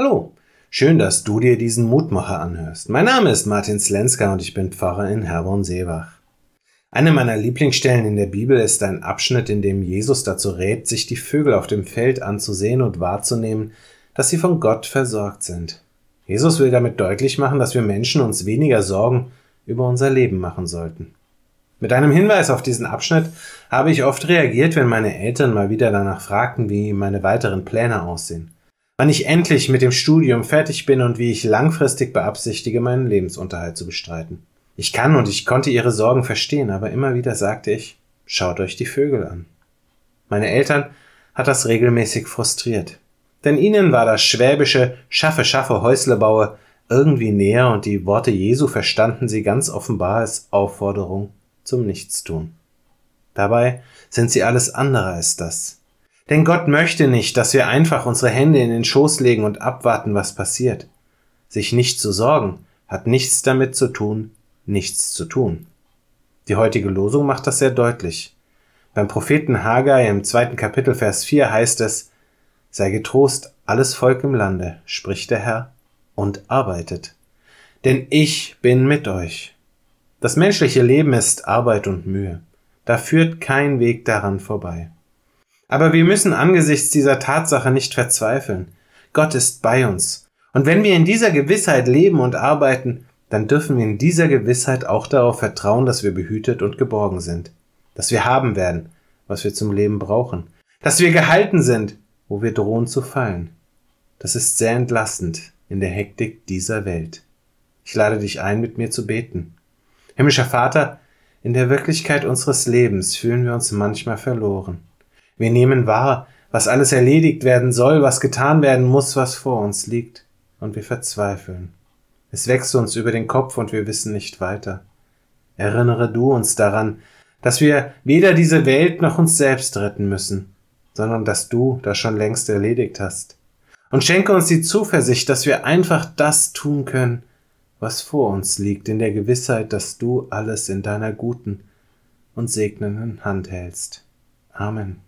Hallo, schön, dass du dir diesen Mutmacher anhörst. Mein Name ist Martin Slenska und ich bin Pfarrer in Herborn-Seebach. Eine meiner Lieblingsstellen in der Bibel ist ein Abschnitt, in dem Jesus dazu rät, sich die Vögel auf dem Feld anzusehen und wahrzunehmen, dass sie von Gott versorgt sind. Jesus will damit deutlich machen, dass wir Menschen uns weniger Sorgen über unser Leben machen sollten. Mit einem Hinweis auf diesen Abschnitt habe ich oft reagiert, wenn meine Eltern mal wieder danach fragten, wie meine weiteren Pläne aussehen wann ich endlich mit dem Studium fertig bin und wie ich langfristig beabsichtige, meinen Lebensunterhalt zu bestreiten. Ich kann und ich konnte ihre Sorgen verstehen, aber immer wieder sagte ich, schaut euch die Vögel an. Meine Eltern hat das regelmäßig frustriert. Denn ihnen war das schwäbische Schaffe, Schaffe, Häusle baue irgendwie näher und die Worte Jesu verstanden sie ganz offenbar als Aufforderung zum Nichtstun. Dabei sind sie alles andere als das. Denn Gott möchte nicht, dass wir einfach unsere Hände in den Schoß legen und abwarten, was passiert. Sich nicht zu sorgen hat nichts damit zu tun, nichts zu tun. Die heutige Losung macht das sehr deutlich. Beim Propheten Haggai im zweiten Kapitel Vers 4 heißt es, Sei getrost, alles Volk im Lande, spricht der Herr, und arbeitet. Denn ich bin mit euch. Das menschliche Leben ist Arbeit und Mühe. Da führt kein Weg daran vorbei. Aber wir müssen angesichts dieser Tatsache nicht verzweifeln. Gott ist bei uns. Und wenn wir in dieser Gewissheit leben und arbeiten, dann dürfen wir in dieser Gewissheit auch darauf vertrauen, dass wir behütet und geborgen sind, dass wir haben werden, was wir zum Leben brauchen, dass wir gehalten sind, wo wir drohen zu fallen. Das ist sehr entlastend in der Hektik dieser Welt. Ich lade dich ein, mit mir zu beten. Himmlischer Vater, in der Wirklichkeit unseres Lebens fühlen wir uns manchmal verloren. Wir nehmen wahr, was alles erledigt werden soll, was getan werden muss, was vor uns liegt, und wir verzweifeln. Es wächst uns über den Kopf und wir wissen nicht weiter. Erinnere du uns daran, dass wir weder diese Welt noch uns selbst retten müssen, sondern dass du das schon längst erledigt hast. Und schenke uns die Zuversicht, dass wir einfach das tun können, was vor uns liegt, in der Gewissheit, dass du alles in deiner guten und segnenden Hand hältst. Amen.